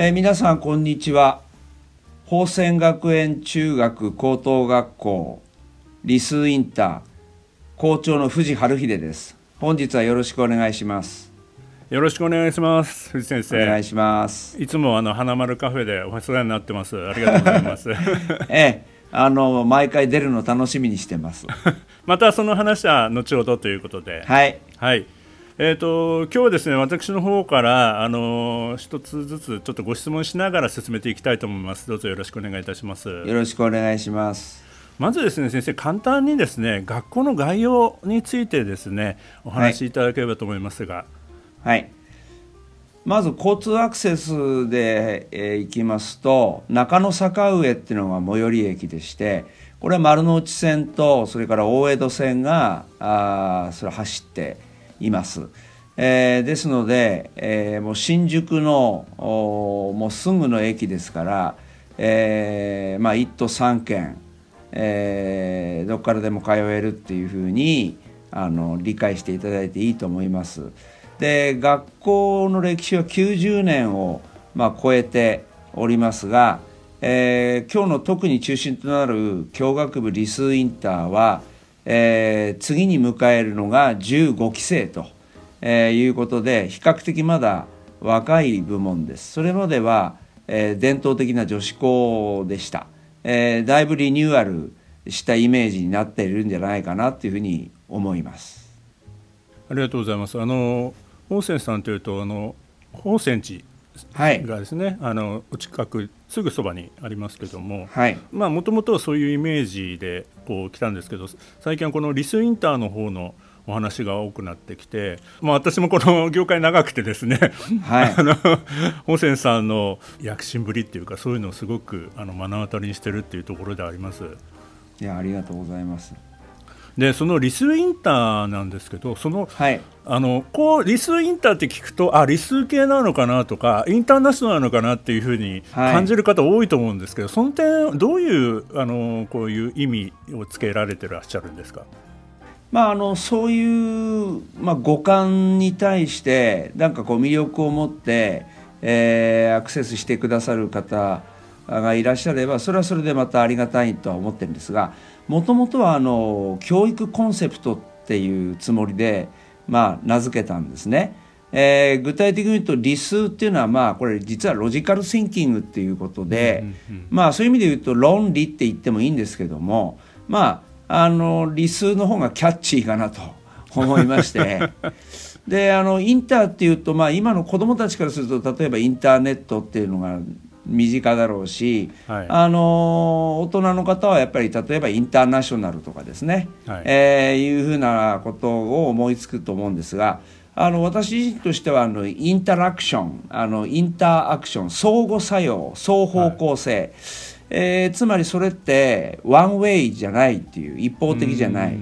えー皆さんこんにちは。宝泉学園中学高等学校理数インター校長の藤春秀です。本日はよろしくお願いします。よろしくお願いします藤先生。お願いします。いつもあの花丸カフェでお世話になってます。ありがとうございます。ええあの毎回出るの楽しみにしてます。またその話は後ほどということで。はい。はい。えー、と今日はですね私の方からあの一つずつちょっとご質問しながら進めていきたいと思います。どうぞよろしくお願いいたします。よろしくお願いします。まずですね先生簡単にですね学校の概要についてですねお話しいただければと思いますが。はい。まず交通アクセスで、えー行きますと中野坂上っていうのが最寄り駅でしてこれは丸の内線とそれから大江戸線があーそれ走っています、えーですので、えーもう新宿のもうすぐの駅ですから、えーまあ、1都3県、えーどこからでも通えるっていうふうにあの理解していただいていいと思います。で学校の歴史は90年を、まあ、超えておりますが、えー今日の特に中心となる教学部理数インターは、えー次に迎えるのが15期生と、えーいうことで比較的まだ若い部門です。それまでは、えー伝統的な女子校でした、えーだいぶリニューアルしたイメージになっているんじゃないかなというふうに思います。ありがとうございます。あの宝泉さんというとあの宝泉寺はい。がですねあのお近くすぐそばにありますけども、もともとはそういうイメージでこう来たんですけど最近はこのリスインターの方のお話が多くなってきて、まあ、私もこの業界長くてですね、はい。あの本泉さんの躍進ぶりっていうかそういうのをすごくあの目の当たりにしてるっていうところであります。いやありがとうございますでそのリスインターなんですけどそのはい。あのこうリスインターって聞くとあ理数系なのかなとかインターナショナルなのかなっていうふうにはい。感じる方多いと思うんですけど、その点どういうあのこういう意味をつけられてらっしゃるんですか？まあ、あのそういう、まあ、五感に対してなんかこう魅力を持って、えーアクセスしてくださる方がいらっしゃればそれはそれでまたありがたいとは思ってるんですがもともとはあの教育コンセプトっていうつもりで、まあ、名付けたんですね。えー具体的に言うと理数っていうのはまあこれ実はロジカルシンキングっていうことで、まあそういう意味で言うと論理って言ってもいいんですけどもまああの理数の方がキャッチーかなと 思いましてであのインターっていうと、まあ、今の子どもたちからすると例えばインターネットっていうのが身近だろうし、はい。あの大人の方はやっぱり例えばインターナショナルとかですね、はい。えーいうふうなことを思いつくと思うんですがあの私自身としてはあのインタラクションあのインターアクション相互作用双方向性、えーつまりそれってワンウェイじゃないっていう一方的じゃない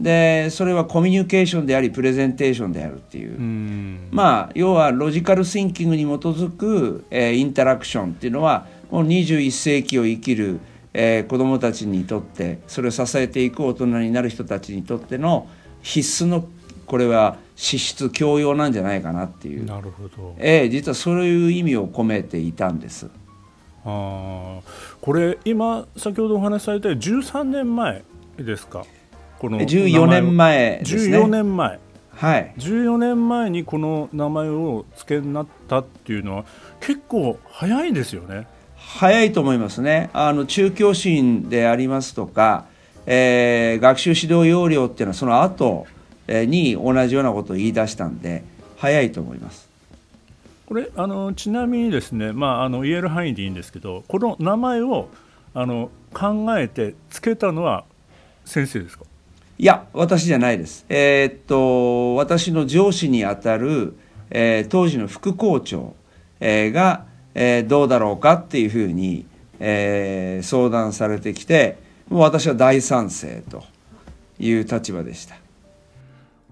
でそれはコミュニケーションでありプレゼンテーションであるっていう、うん。まあ要はロジカルシンキングに基づく、えーインタラクションっていうのはもう21世紀を生きる、えー子どもたちにとってそれを支えていく大人になる人たちにとっての必須のこれは資質教養なんじゃないかなっていう、なるほど。えー実はそういう意味を込めていたんです。あー。これ今先ほどお話しされたように13年前ですかこの14年前ですね。14年前はい14年前にこの名前を付けになったっていうのは結構早いですよね。早いと思いますね。あの中教審でありますとか、えー学習指導要領っていうのはその後えーに同じようなことを言い出したんで早いと思います。これあのちなみにですね、まあ、あの言える範囲でいいんですけどこの名前をあの考えて付けたのは先生ですか？いや私じゃないです。えー、っと私の上司にあたる、えー、当時の副校長、えー、が、えー、どうだろうかっていうふうに、えー、相談されてきてもう私は大賛成という立場でした。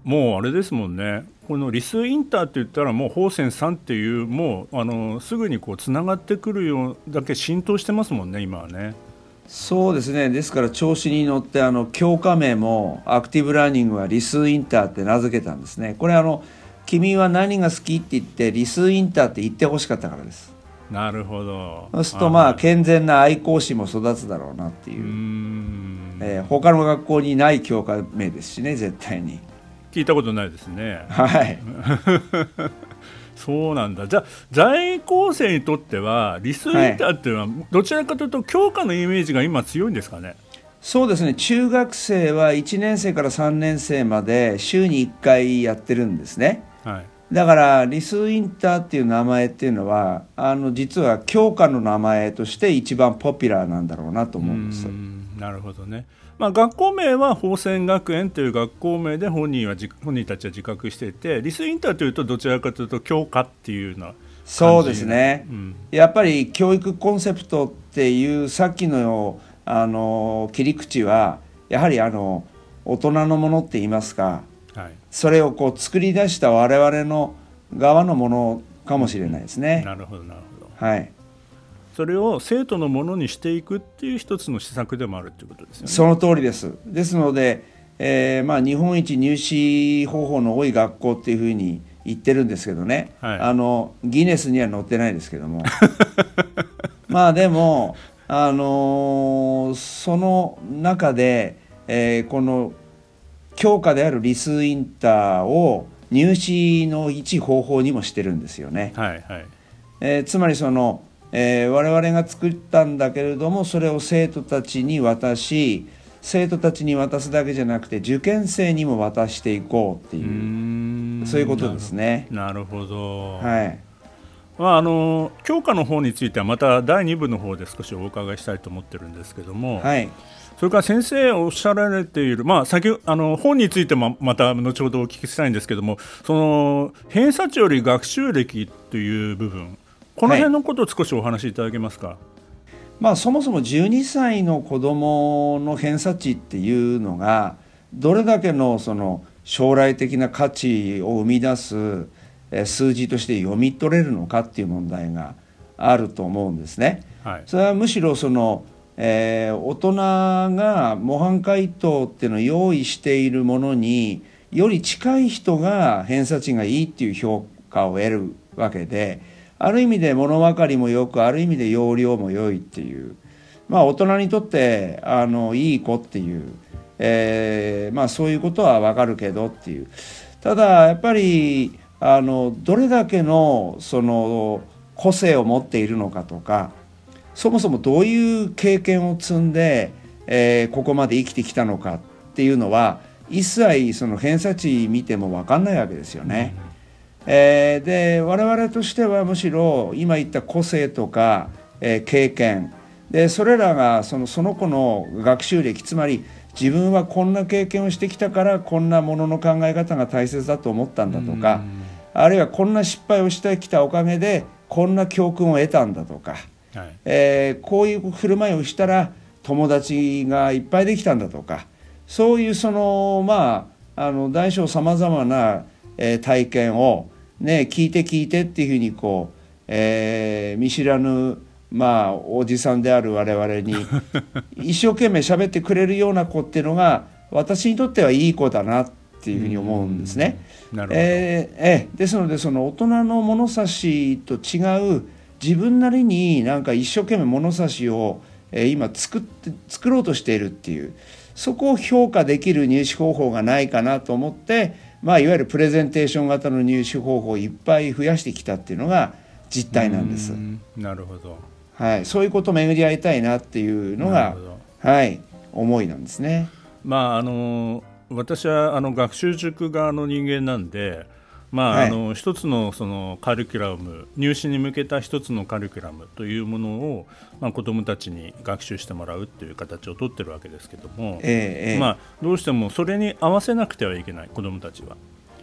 もうあれですもんね。このリスインターって言ったらもう宝泉さんっていうもうあのすぐにこうつながってくるようだけ浸透してますもんね今はね。そうですね。ですから調子に乗ってあの教科名もアクティブラーニングはリスインターって名付けたんですね。これあの君は何が好きって言ってリスインターって言ってほしかったからです。なるほど。そうするとまあ健全な愛好心も育つだろうなっていう。う、えー、他の学校にない教科名ですしね絶対に。聞いたことないですね。はい そうなんだ。じゃあ在校生にとってはリスインターっていうのは、どちらかというと教科のイメージが今強いんですかね？そうですね。中学生は1年生から3年生まで週に1回やってるんですね、はい、だからリスインターっていう名前っていうのはあの実は教科の名前として一番ポピュラーなんだろうなと思うんです。なるほどねまあ、学校名は宝泉学園という学校名で本人は本人たちは自覚していてリスインターというとどちらかというと教科っていうそうですね、うん、やっぱり教育コンセプトっていうさっきのあの切り口はやはりあの大人のものって言いますか、はい、それをこう作り出した我々の側のものかもしれないですね。なるほどなるほど。はい。それを生徒のものにしていくっていう一つの施策でもあるということですよね。その通りです。ですので、えー、まあ日本一入試方法の多い学校っていうふうに言ってるんですけどね、はい、あのギネスには載ってないですけども まあでも、あのー、その中で、えー、この教科であるリスインターを入試の一方法にもしてるんですよね。はいはいえー、つまりそのえー、我々が作ったんだけれどもそれを生徒たちに渡し生徒たちに渡すだけじゃなくて受験生にも渡していこうっていうそういうことですね。なるほど、はい。まあ、あの教科の方についてはまた第2部の方で少しお伺いしたいと思ってるんですけども、はい、それから先生おっしゃられている、まあ、先あの本についてもまた後ほどお聞きしたいんですけどもその偏差値より学習歴という部分この辺のことを少しお話しいただけますか、はい、まあ、そもそも12歳の子どもの偏差値っていうのがどれだけのその将来的な価値を生み出す数字として読み取れるのかっていう問題があると思うんですね。はい、それはむしろその、えー、大人が模範解答っていうのを用意しているものにより近い人が偏差値がいいっていう評価を得るわけで。ある意味で物分かりもよくある意味で容量も良いっていうまあ大人にとってあのいい子っていう、えー、まあそういうことは分かるけどっていうただやっぱりあのどれだけのその個性を持っているのかとかそもそもどういう経験を積んで、えー、ここまで生きてきたのかっていうのは一切その偏差値見ても分かんないわけですよね。えー、で我々としてはむしろ今言った個性とか、えー、経験。でそれらがそのその子の学習歴つまり自分はこんな経験をしてきたからこんなものの考え方が大切だと思ったんだとかあるいはこんな失敗をしてきたおかげでこんな教訓を得たんだとか、はい、えー、こういう振る舞いをしたら友達がいっぱいできたんだとかそういうそのまああの大小さまざまな、えー、体験をね、聞いて聞いてっていうふうにこう、えー、見知らぬまあおじさんである我々に 一生懸命喋ってくれるような子っていうのが私にとってはいい子だなっていうふうに思うんですね。えー、えー、ですのでその大人の物差しと違う自分なりになんか一生懸命物差しを、えー、今作って作ろうとしているっていうそこを評価できる入試方法がないかなと思ってまあ、いわゆるプレゼンテーション型の入手方法をいっぱい増やしてきたっていうのが実態なんです。なるほど、はい、そういうことを巡り合いたいなっていうのが、はい、思いなんですね。まああの私はあの学習塾側の人間なんでまあ、はい、あの一つのそのカリキュラム入試に向けた一つのカリキュラムというものを、まあ、子どもたちに学習してもらうという形をとってるわけですけども、えー、まあ、どうしてもそれに合わせなくてはいけない子どもたちは。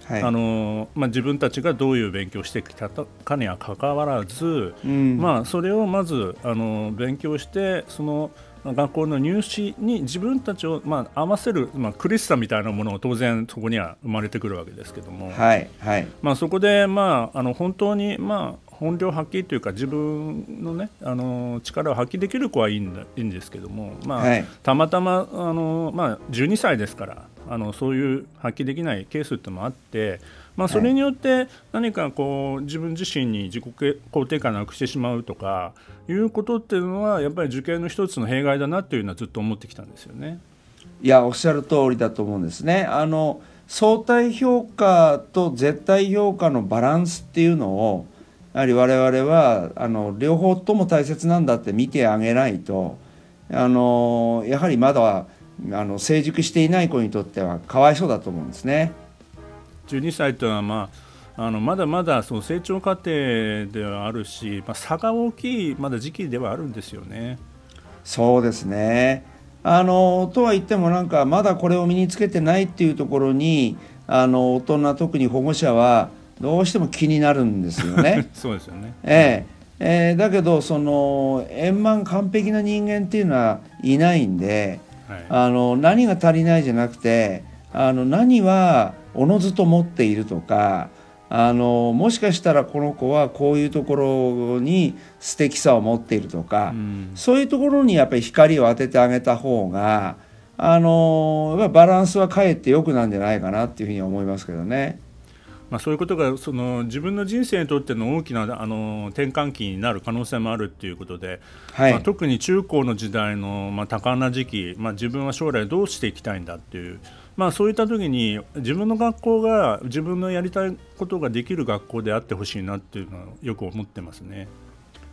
はい、あのまあ、自分たちがどういう勉強をしてきたかにはかかわらず、うん、まあ、それをまずあの勉強してその学校の入試に自分たちを、まあ、合わせる、まあ、苦しさみたいなものを当然そこには生まれてくるわけですけども、はいはい。まあ、そこで、まあ、あの本当に、まあ、本領発揮というか自分の,、ね、あの力を発揮できる子はいいんだいいんですけども、まあ、はい、たまたまあの、まあ、12歳ですからあのそういう発揮できないケースってもあって。まあ、それによって何かこう自分自身に自己肯定感なくしてしまうとかいうことっていうのはやっぱり受験の一つの弊害だなっていうのはずっと思ってきたんですよね。いやおっしゃる通りだと思うんですね。あの相対評価と絶対評価のバランスっていうのをやはり我々はあの両方とも大切なんだって見てあげないとあのやはりまだあの成熟していない子にとってはかわいそうだと思うんですね。12歳というのは、まあ、あのまだまだその成長過程ではあるし、まあ、差が大きいまだ時期ではあるんですよね。そうですねあのとは言ってもなんかまだこれを身につけてないっていうところにあの大人特に保護者はどうしても気になるんですよね。そうですよね、えええー、だけどその円満完璧な人間っていうのはいないんで、はい、あの何が足りないじゃなくてあの何はおのずと持っているとかあのもしかしたらこの子はこういうところに素敵さを持っているとか、うん、そういうところにやっぱり光を当ててあげた方があのバランスはかえって良くなんじゃないかなっていうふうに思いますけどね。まあ、そういうことがその自分の人生にとっての大きなあの転換期になる可能性もあるということで、はい、まあ、特に中高の時代の、まあ、多感な時期、まあ、自分は将来どうしていきたいんだっていうまあ、そういった時に自分の学校が自分のやりたいことができる学校であってほしいなっていうのはよく思ってますね。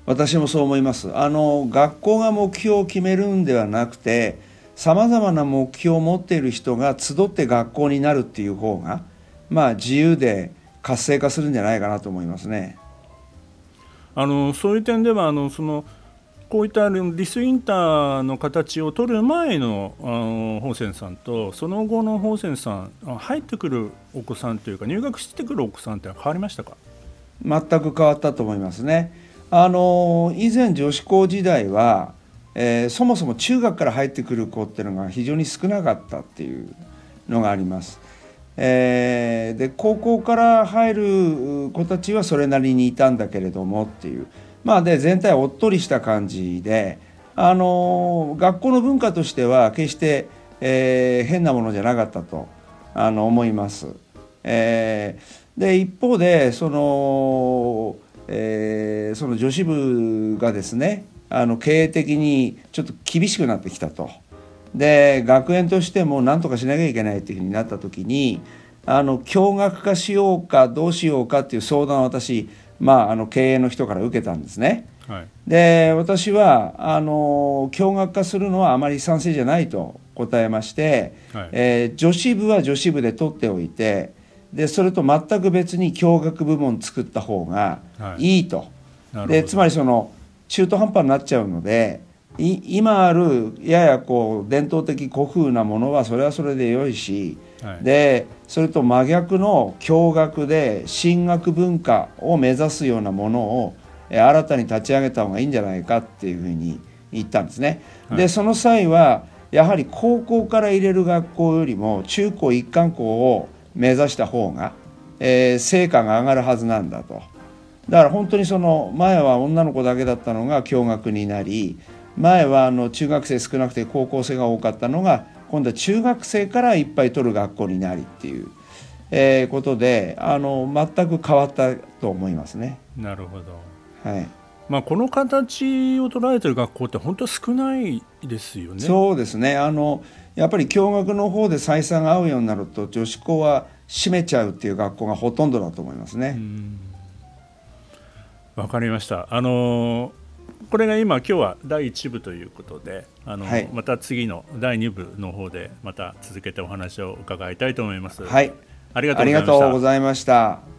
私もそう思いますあの学校が目標を決めるんではなくてさまざまな目標を持っている人が集って学校になるっていう方が、まあ、自由で活性化するんじゃないかなと思いますね。あのそういう点ではあのそのこういったリスインターの形を取る前のあのセンさんとその後のホーセンさん入ってくるお子さんというか入学してくるお子さんって変わりましたか？全く変わったと思いますね。あの以前女子校時代は、えー、そもそも中学から入ってくる子っていうのが非常に少なかったっていうのがあります。えー、で高校から入る子たちはそれなりにいたんだけれどもっていう。まあ、で全体おっとりした感じであの学校の文化としては決して、えー、変なものじゃなかったとあの思います。えー、で一方でその,、えー、その女子部がですねあの経営的にちょっと厳しくなってきたと。で学園としても何とかしなきゃいけないというふうになった時にあの共学化しようかどうしようかっていう相談を私まあ、あの経営の人から受けたんですね。はい、で私はあの共学化するのはあまり賛成じゃないと答えまして、はい、えー、女子部は女子部で取っておいてでそれと全く別に共学部門作った方がい。いと、はい、でつまりその中途半端になっちゃうので今あるややこう伝統的古風なものはそれはそれでよいしでそれと真逆の共学で進学文化を目指すようなものを新たに立ち上げた方がいいんじゃないかっていうふうに言ったんですね。はい、でその際はやはり高校から入れる学校よりも中高一貫校を目指した方が、えー、成果が上がるはずなんだと。だから本当にその前は女の子だけだったのが共学になり前はあの中学生少なくて高校生が多かったのが今度は中学生からいっぱい取る学校になりっていう、えー、ことであの全く変わったと思いますね。なるほど、はいまあ、この形を捉えてる学校って本当少ないですよね。そうですねあのやっぱり共学の方で採算が合うようになると女子校は閉めちゃうっていう学校がほとんどだと思いますね。わかりました。あのこれが今今日は第1部ということであの、はい、また次の第2部の方でまた続けてお話を伺いたいと思います。はい、ありがとうございました。